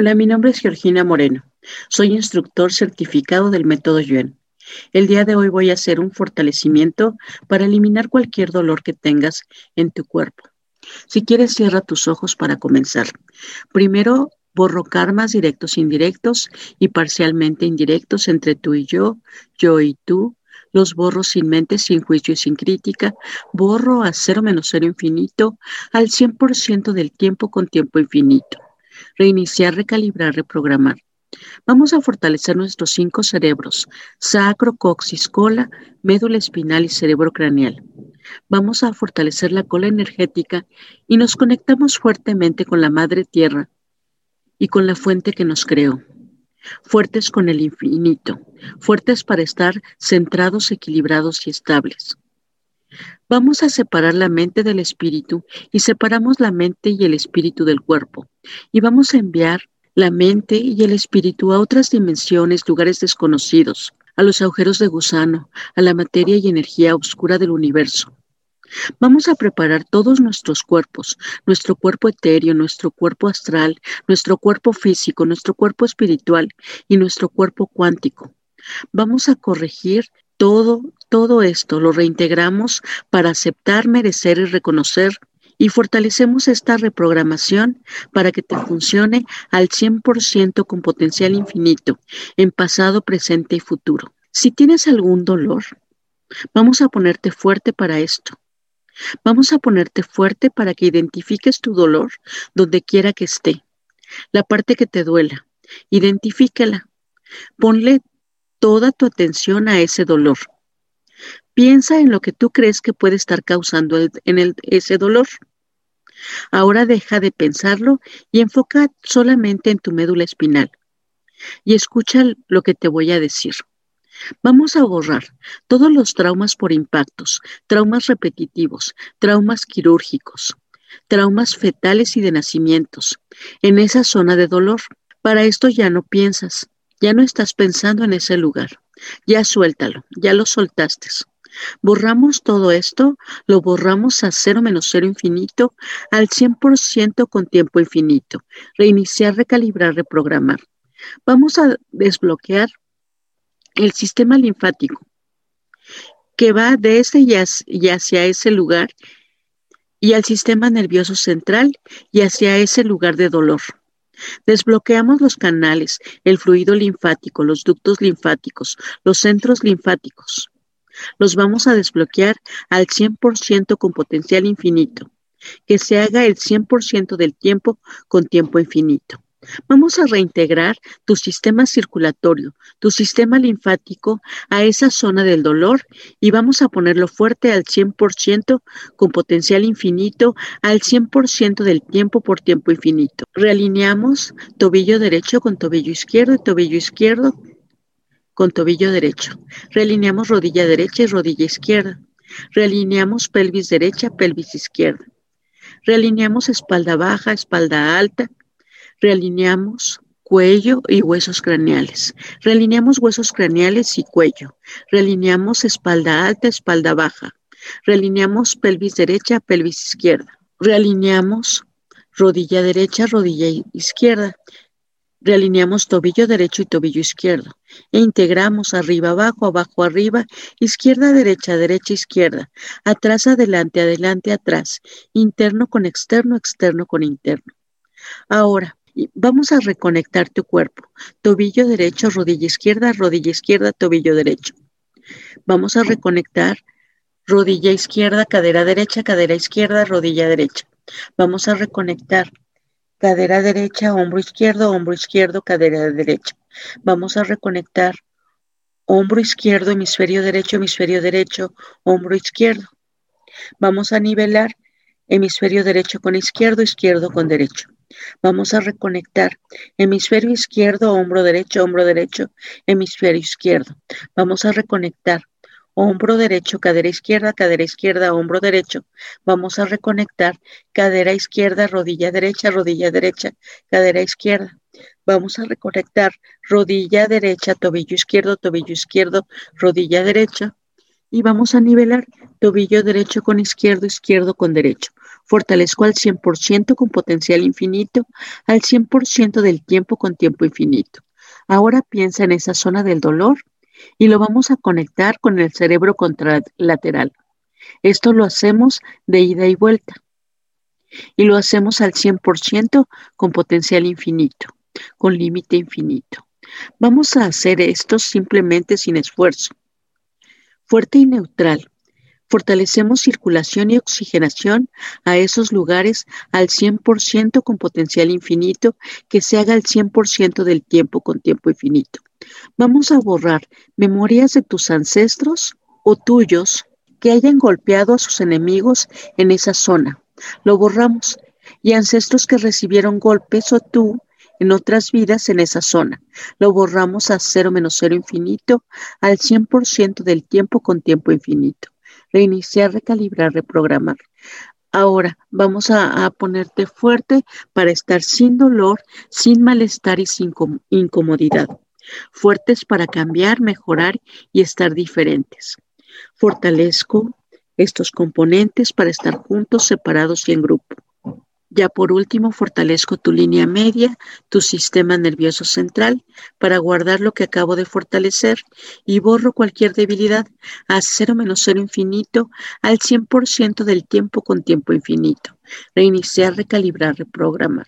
Hola, mi nombre es Georgina Moreno. Soy instructor certificado del método Yuen. El día de hoy voy a hacer un fortalecimiento para eliminar cualquier dolor que tengas en tu cuerpo. Si quieres, cierra tus ojos para comenzar. Primero, borro karmas directos e indirectos y parcialmente indirectos entre tú y yo, yo y tú. Los borro sin mente, sin juicio y sin crítica. Borro a cero menos cero infinito al 100% del tiempo con tiempo infinito reiniciar, recalibrar, reprogramar. Vamos a fortalecer nuestros cinco cerebros, sacro, coxis, cola, médula espinal y cerebro craneal. Vamos a fortalecer la cola energética y nos conectamos fuertemente con la madre tierra y con la fuente que nos creó. Fuertes con el infinito, fuertes para estar centrados, equilibrados y estables. Vamos a separar la mente del espíritu y separamos la mente y el espíritu del cuerpo. Y vamos a enviar la mente y el espíritu a otras dimensiones, lugares desconocidos, a los agujeros de gusano, a la materia y energía oscura del universo. Vamos a preparar todos nuestros cuerpos, nuestro cuerpo etéreo, nuestro cuerpo astral, nuestro cuerpo físico, nuestro cuerpo espiritual y nuestro cuerpo cuántico. Vamos a corregir todo, todo esto lo reintegramos para aceptar, merecer y reconocer y fortalecemos esta reprogramación para que te funcione al 100% con potencial infinito en pasado, presente y futuro. Si tienes algún dolor, vamos a ponerte fuerte para esto. Vamos a ponerte fuerte para que identifiques tu dolor donde quiera que esté. La parte que te duela, identifícala. Ponle toda tu atención a ese dolor. Piensa en lo que tú crees que puede estar causando en ese dolor. Ahora deja de pensarlo y enfoca solamente en tu médula espinal. Y escucha lo que te voy a decir. Vamos a borrar todos los traumas por impactos, traumas repetitivos, traumas quirúrgicos, traumas fetales y de nacimientos, en esa zona de dolor. Para esto ya no piensas, ya no estás pensando en ese lugar. Ya suéltalo, ya lo soltaste. Borramos todo esto, lo borramos a cero menos cero infinito, al 100% con tiempo infinito. Reiniciar, recalibrar, reprogramar. Vamos a desbloquear el sistema linfático que va desde y hacia ese lugar y al sistema nervioso central y hacia ese lugar de dolor. Desbloqueamos los canales, el fluido linfático, los ductos linfáticos, los centros linfáticos. Los vamos a desbloquear al 100% con potencial infinito, que se haga el 100% del tiempo con tiempo infinito. Vamos a reintegrar tu sistema circulatorio, tu sistema linfático a esa zona del dolor y vamos a ponerlo fuerte al 100% con potencial infinito al 100% del tiempo por tiempo infinito. Realineamos tobillo derecho con tobillo izquierdo y tobillo izquierdo con tobillo derecho. Realineamos rodilla derecha y rodilla izquierda. Realineamos pelvis derecha, pelvis izquierda. Realineamos espalda baja, espalda alta Realineamos cuello y huesos craneales. Realineamos huesos craneales y cuello. Realineamos espalda alta, espalda baja. Realineamos pelvis derecha, pelvis izquierda. Realineamos rodilla derecha, rodilla izquierda. Realineamos tobillo derecho y tobillo izquierdo. E integramos arriba, abajo, abajo, arriba, izquierda, derecha, derecha, izquierda. Atrás, adelante, adelante, atrás. Interno con externo, externo con interno. Ahora, vamos a reconectar tu cuerpo. Tobillo derecho, rodilla izquierda, rodilla izquierda, tobillo derecho. Vamos a reconectar rodilla izquierda, cadera derecha, cadera izquierda, rodilla derecha. Vamos a reconectar cadera derecha, hombro izquierdo, hombro izquierdo, cadera derecha. Vamos a reconectar hombro izquierdo, hemisferio derecho, hemisferio derecho, hombro izquierdo. Vamos a nivelar hemisferio derecho con izquierdo, izquierdo con derecho. Vamos a reconectar hemisferio izquierdo, hombro derecho, hombro derecho, hemisferio izquierdo. Vamos a reconectar hombro derecho, cadera izquierda, cadera izquierda, hombro derecho. Vamos a reconectar cadera izquierda, rodilla derecha, rodilla derecha, cadera izquierda. Vamos a reconectar rodilla derecha, tobillo izquierdo, tobillo izquierdo, rodilla derecha. Y vamos a nivelar tobillo derecho con izquierdo, izquierdo con derecho Fortalezco al 100% con potencial infinito, al 100% del tiempo con tiempo infinito. Ahora piensa en esa zona del dolor y lo vamos a conectar con el cerebro contralateral. Esto lo hacemos de ida y vuelta. Y lo hacemos al 100% con potencial infinito, con límite infinito. Vamos a hacer esto simplemente sin esfuerzo. Fuerte y neutral. Fortalecemos circulación y oxigenación a esos lugares al 100% con potencial infinito que se haga al 100% del tiempo con tiempo infinito. Vamos a borrar memorias de tus ancestros o tuyos que hayan golpeado a sus enemigos en esa zona. Lo borramos. Y ancestros que recibieron golpes o tú en otras vidas en esa zona. Lo borramos a cero menos cero infinito al 100% del tiempo con tiempo infinito. Reiniciar, recalibrar, reprogramar. Ahora vamos a, a, ponerte fuerte para estar sin dolor, sin malestar y sin incomodidad. Fuertes para cambiar, mejorar y estar diferentes. Fortalezco estos componentes para estar juntos, separados y en grupo. Ya por último, fortalezco tu línea media, tu sistema nervioso central, para guardar lo que acabo de fortalecer y borro cualquier debilidad a cero menos cero infinito al 100% del tiempo con tiempo infinito. Reiniciar, recalibrar, reprogramar.